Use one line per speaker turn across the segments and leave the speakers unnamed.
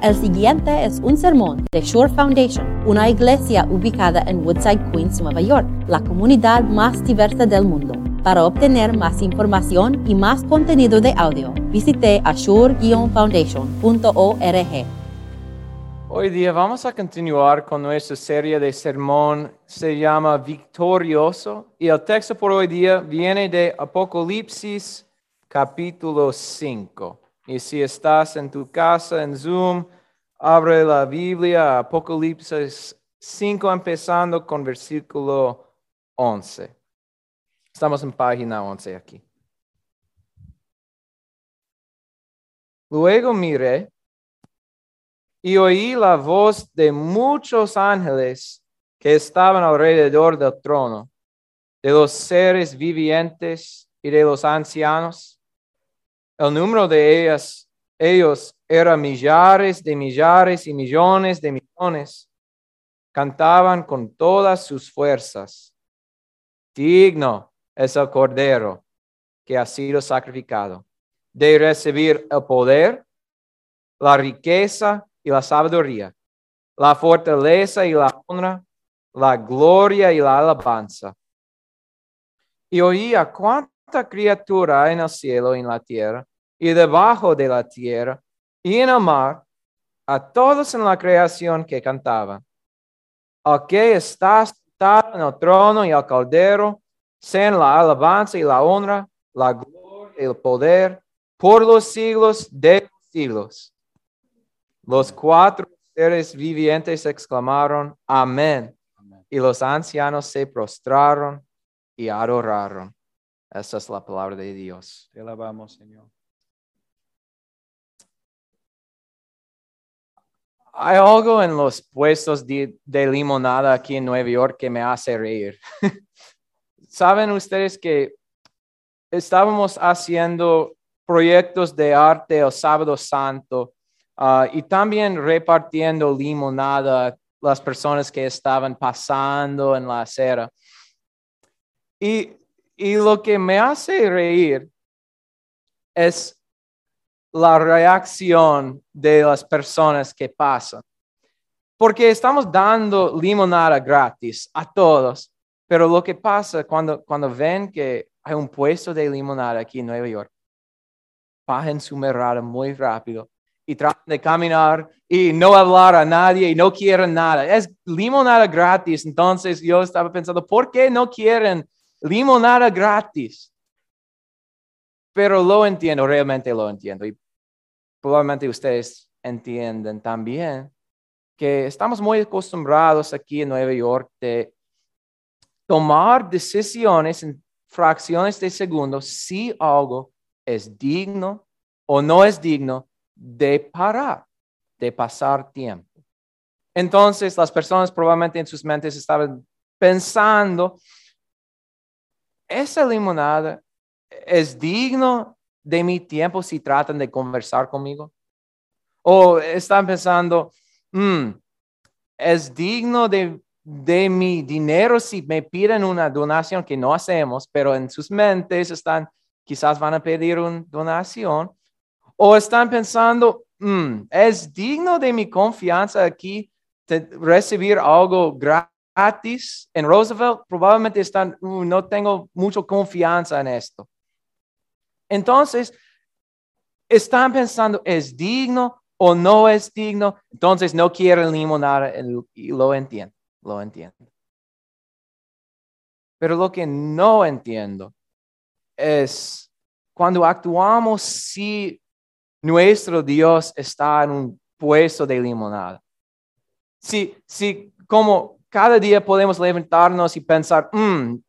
El siguiente es un sermón de Shore Foundation, una iglesia ubicada en Woodside, Queens, Nueva York, la comunidad más diversa del mundo. Para obtener más información y más contenido de audio, visite ashore-foundation.org.
Hoy día vamos a continuar con nuestra serie de sermón, se llama Victorioso, y el texto por hoy día viene de Apocalipsis capítulo 5. Y si estás en tu casa en Zoom, abre la Biblia, Apocalipsis 5, empezando con versículo 11. Estamos en página 11 aquí. Luego miré y oí la voz de muchos ángeles que estaban alrededor del trono, de los seres vivientes y de los ancianos el número de ellas, ellos era millares de millares y millones de millones. Cantaban con todas sus fuerzas. Digno es el Cordero que ha sido sacrificado de recibir el poder, la riqueza y la sabiduría, la fortaleza y la honra, la gloria y la alabanza. Y oía cuánta criatura en el cielo y en la tierra y debajo de la tierra y en el mar, a todos en la creación que cantaban. Al que está sentado en el trono y al caldero, sean la alabanza y la honra, la gloria y el poder por los siglos de los siglos. Los cuatro seres vivientes exclamaron, Amén. Y los ancianos se prostraron y adoraron. Esa es la palabra de Dios. Te alabamos, Señor. Hay algo en los puestos de, limonada aquí en Nueva York que me hace reír. Saben ustedes que estábamos haciendo proyectos de arte el sábado santo ah, y también repartiendo limonada a las personas que estaban pasando en la acera. Y, y lo que me hace reír es la reacción de las personas que pasan. Porque estamos dando limonada gratis a todos, pero lo que pasa cuando, cuando ven que hay un puesto de limonada aquí en Nueva York, bajen su mirada muy rápido y tratan de caminar y no hablar a nadie y no quieren nada. Es limonada gratis. Entonces yo estaba pensando, ¿por qué no quieren limonada gratis? pero lo entiendo, realmente lo entiendo. Probablemente ustedes entienden también que estamos muy acostumbrados aquí en Nueva York de tomar decisiones en fracciones de segundos si algo es digno o no es digno de parar, de pasar tiempo. Entonces las personas probablemente en sus mentes estaban pensando, esa limonada ¿es digno de mi tiempo si tratan de conversar conmigo? ¿O están pensando, mm, es digno de, de mi dinero si me piden una donación que no hacemos, pero en sus mentes están, quizás van a pedir una donación? ¿O están pensando, mm, es digno de mi confianza aquí recibir algo gratis en Roosevelt? Probablemente están, uh, no tengo mucha confianza en esto. Entonces, están pensando, ¿es digno o no es digno? Entonces no quieren limonada y lo entiendo, lo entiendo. Pero lo que no entiendo es cuando actuamos si nuestro Dios está en un puesto de limonada. Si, si como cada día podemos levantarnos y pensar, mm, uh,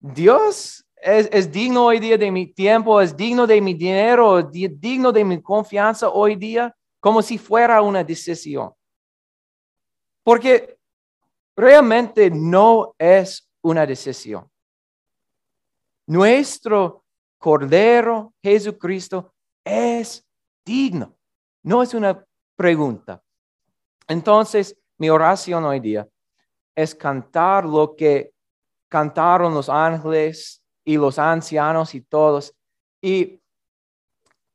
Dios es, digno hoy día de mi tiempo, es digno de mi dinero, es digno de mi confianza hoy día, como si fuera una decisión. Porque realmente no es una decisión. Nuestro Cordero Jesucristo es digno. No es una pregunta. Entonces, mi oración hoy día es cantar lo que cantaron los ángeles y los ancianos y todos, y,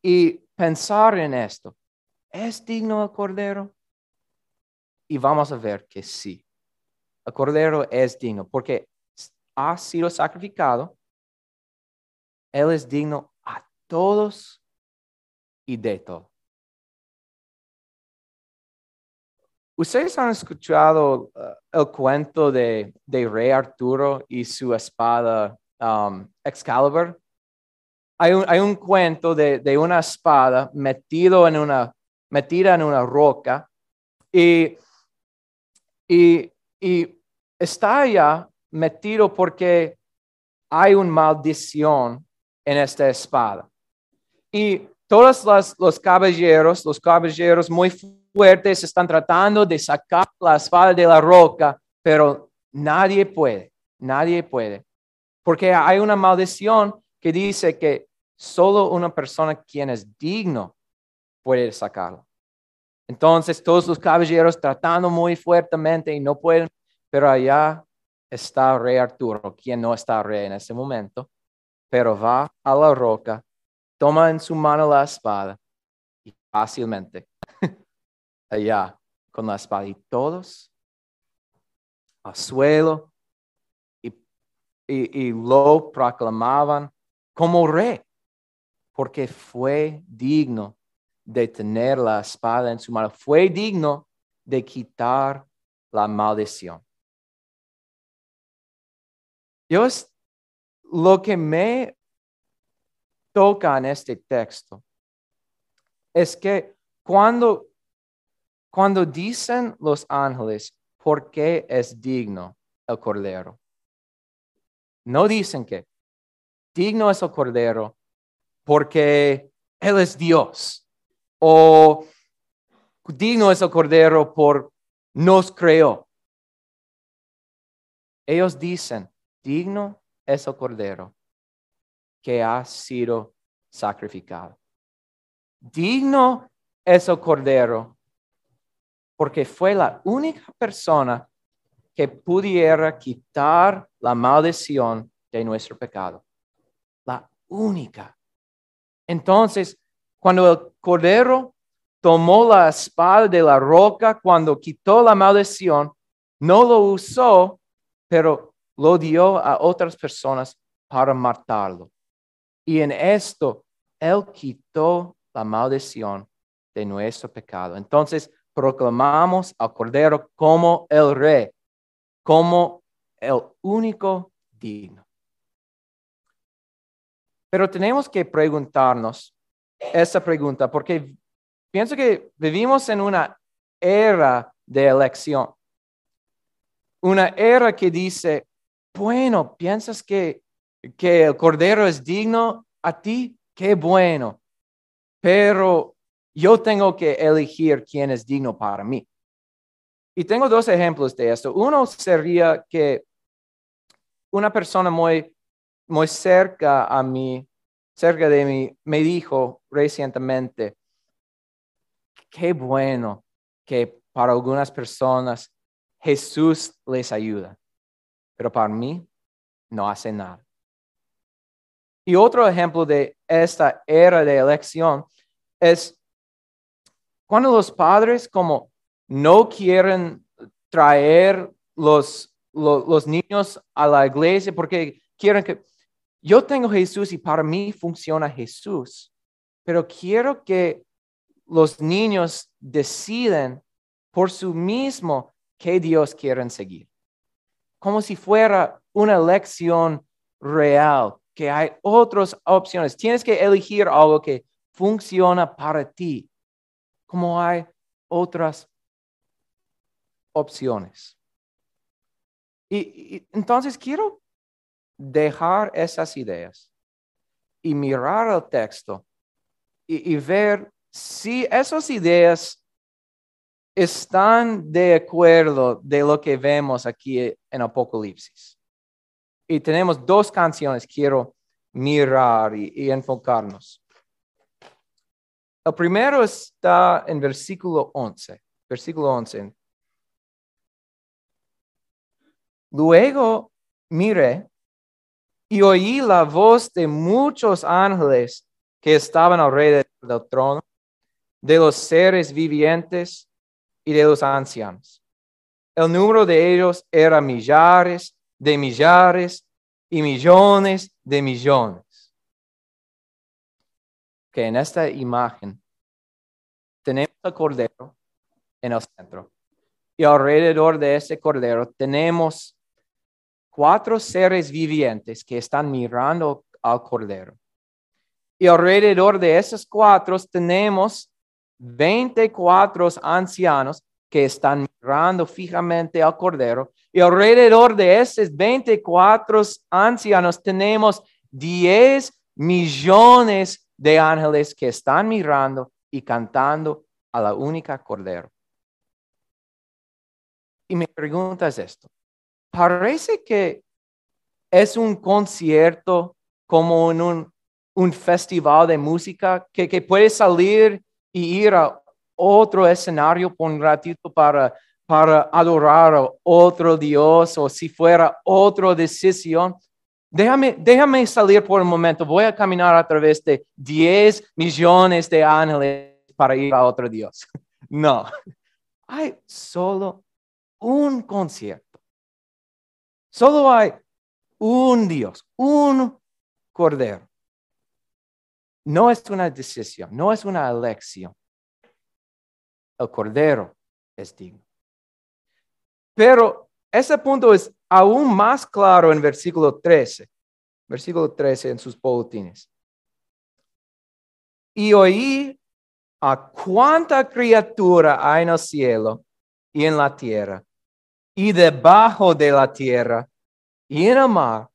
y pensar en esto. ¿es digno el cordero? Y vamos a ver que sí. El cordero es digno porque ha sido sacrificado. Él es digno a todos y de todo. ¿Ustedes han escuchado uh, el cuento de, de, Rey Arturo y su espada um, Excalibur? Hay un, cuento de, de, una espada metido en una, metida en una roca y, y, y está allá metido porque hay una maldición en esta espada. Y todos los, los caballeros, los caballeros muy fuertes están tratando de sacar la espada de la roca, pero nadie puede, nadie puede. Porque hay una maldición que dice que solo una persona quien es digno puede sacarlo. Entonces todos los caballeros tratando muy fuertemente y no pueden, pero allá está rey Arturo, quien no está rey en ese momento, pero va a la roca, toma en su mano la espada y fácilmente allá con la espada y todos al suelo y, lo proclamaban como rey, porque fue digno de tener la espada en su mano, fue digno de quitar la maldición. Dios, lo que me toca en este texto es que cuando cuando dicen los ángeles, ¿por qué es digno el cordero? No dicen que digno es el cordero porque Él es Dios. O digno es el cordero por nos creó. Ellos dicen, digno es el cordero que ha sido sacrificado. Digno es el cordero porque fue la única persona que pudiera quitar la maldición de nuestro pecado. La única. Entonces, cuando el cordero tomó la espada de la roca, cuando quitó la maldición, no lo usó, pero lo dio a otras personas para matarlo. Y en esto, Él quitó la maldición de nuestro pecado. Entonces, proclamamos al Cordero como el Rey, como el único digno. Pero tenemos que preguntarnos esa pregunta porque pienso que vivimos en una era de elección. Una era que dice, bueno, ¿piensas que, que el Cordero es digno a ti? Qué bueno. Pero yo tengo que elegir quién es digno para mí. Y tengo dos ejemplos de esto. Uno sería que una persona muy, muy cerca a mí, cerca de mí, me dijo recientemente, qué bueno que para algunas personas Jesús les ayuda, pero para mí no hace nada. Y otro ejemplo de esta era de elección es cuando los padres como no quieren traer los, los, niños a la iglesia porque quieren que yo tengo Jesús y para mí funciona Jesús, pero quiero que los niños deciden por sí mismo qué Dios quieren seguir. Como si fuera una elección real, que hay otras opciones. Tienes que elegir algo que funciona para ti como hay otras opciones. Y, entonces quiero dejar esas ideas y mirar el texto y, ver si esas ideas están de acuerdo de lo que vemos aquí en Apocalipsis. Y tenemos dos canciones, quiero mirar y, y enfocarnos. El primero está en versículo 11. Versículo 11. Luego miré y oí la voz de muchos ángeles que estaban alrededor del trono de los seres vivientes y de los ancianos. El número de ellos era millares de millares y millones de millones. Que en esta imagen tenemos el cordero en el centro y alrededor de ese cordero tenemos cuatro seres vivientes que están mirando al cordero. Y alrededor de esos cuatro tenemos 24 ancianos que están mirando fijamente al cordero. Y alrededor de esos 24 ancianos tenemos 10 millones de ángeles que están mirando y cantando a la única cordero. Y mi pregunta es esto. Parece que es un concierto como en un, un festival de música que, que puede salir y ir a otro escenario por un ratito para, para adorar a otro Dios o si fuera otra decisión. Déjame, déjame salir por un momento. Voy a caminar a través de 10 millones de ángeles para ir a otro Dios. No, hay solo un concierto. Solo hay un Dios, un Cordero. No es una decisión, no es una elección. El Cordero es digno. Pero ese punto es aún más claro en versículo 13. Versículo 13 en sus boletines. Y oí a cuánta criatura hay en el cielo y en la tierra y debajo de la tierra y en el mar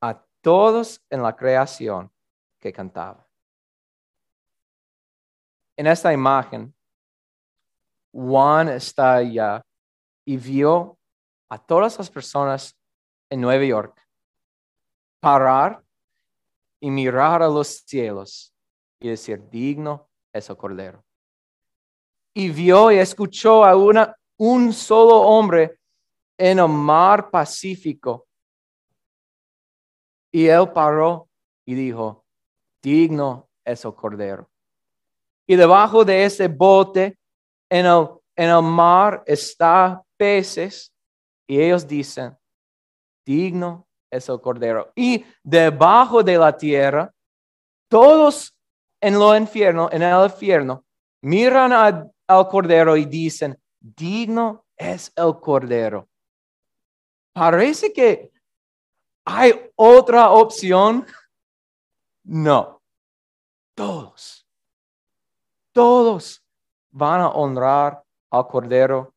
a todos en la creación que cantaba. En esta imagen, Juan está allá y vio a todas las personas en Nueva York parar y mirar a los cielos y decir, digno es el Cordero. Y vio y escuchó a una, un solo hombre en el mar Pacífico. Y él paró y dijo, digno es el Cordero. Y debajo de ese bote, en el, en el mar, está peces. Y ellos dicen, digno es el Cordero. Y debajo de la tierra, todos en lo infierno, en el infierno, miran al Cordero y dicen, digno es el Cordero. Parece que hay otra opción. No. Todos. Todos van a honrar al Cordero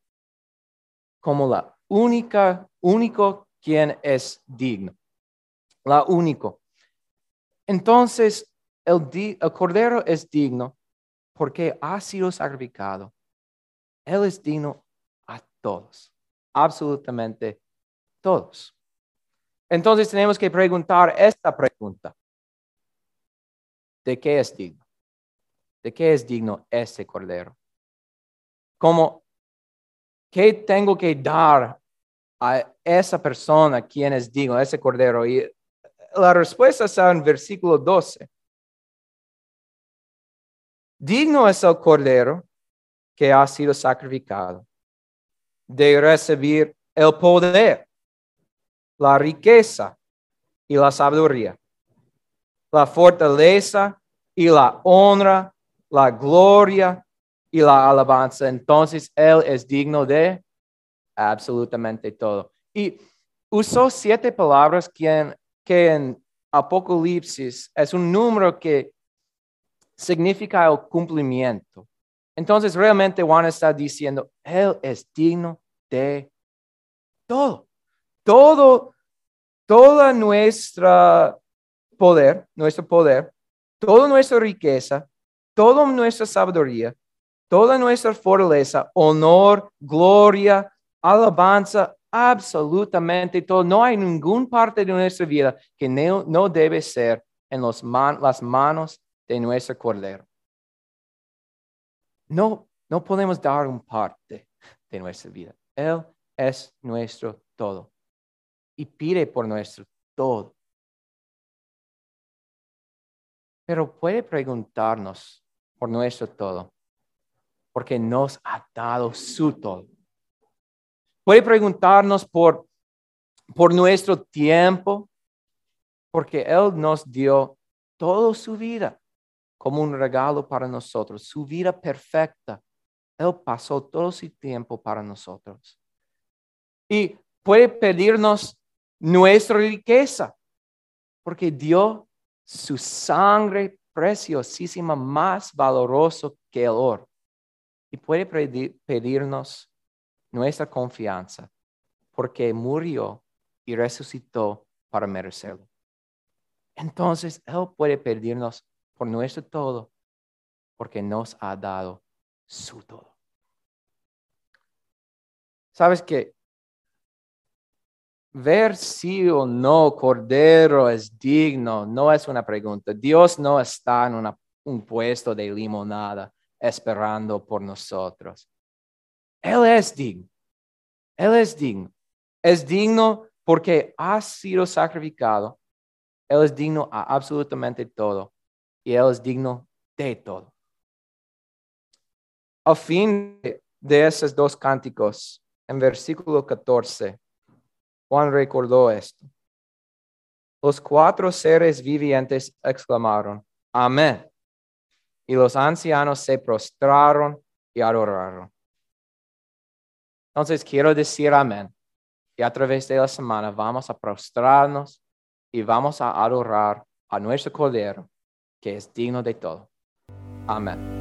como la única, único quien es digno. La único. Entonces, el, el Cordero es digno porque ha sido sacrificado él es digno a todos, absolutamente todos. Entonces tenemos que preguntar esta pregunta. ¿De qué es digno? ¿De qué es digno ese cordero? Como, ¿qué tengo que dar a esa persona quien es digno, ese cordero? Y la respuesta está en versículo 12. Digno es el cordero que ha sido sacrificado, de recibir el poder, la riqueza y la sabiduría, la fortaleza y la honra, la gloria y la alabanza. Entonces Él es digno de absolutamente todo. Y usó siete palabras que en Apocalipsis es un número que significa el cumplimiento. Entonces realmente Juan está diciendo, Él es digno de todo. Todo, toda nuestra poder, nuestro poder, toda nuestra riqueza, toda nuestra sabiduría, toda nuestra fortaleza, honor, gloria, alabanza, absolutamente todo. No hay ninguna parte de nuestra vida que no, debe ser en las manos de nuestro Cordero. No, no podemos dar un parte de nuestra vida. Él es nuestro todo y pide por nuestro todo. Pero puede preguntarnos por nuestro todo, porque nos ha dado su todo. Puede preguntarnos por, por nuestro tiempo, porque Él nos dio toda su vida como un regalo para nosotros, su vida perfecta. Él pasó todo su tiempo para nosotros. Y puede pedirnos nuestra riqueza, porque dio su sangre preciosísima, más valoroso que el oro. Y puede pedirnos nuestra confianza, porque murió y resucitó para merecerlo. Entonces, Él puede pedirnos por nuestro todo, porque nos ha dado su todo. Sabes que ver si o no Cordero es digno no es una pregunta. Dios no está en un puesto de limonada esperando por nosotros. Él es digno. Él es digno. Es digno porque ha sido sacrificado. Él es digno a absolutamente todo. Y Él es digno de todo. Al fin de esos dos cánticos, en versículo 14, Juan recordó esto. Los cuatro seres vivientes exclamaron, Amén. Y los ancianos se prostraron y adoraron. Entonces quiero decir amén. Y a través de la semana vamos a prostrarnos y vamos a adorar a nuestro Cordero, que es digno de todo. Amén.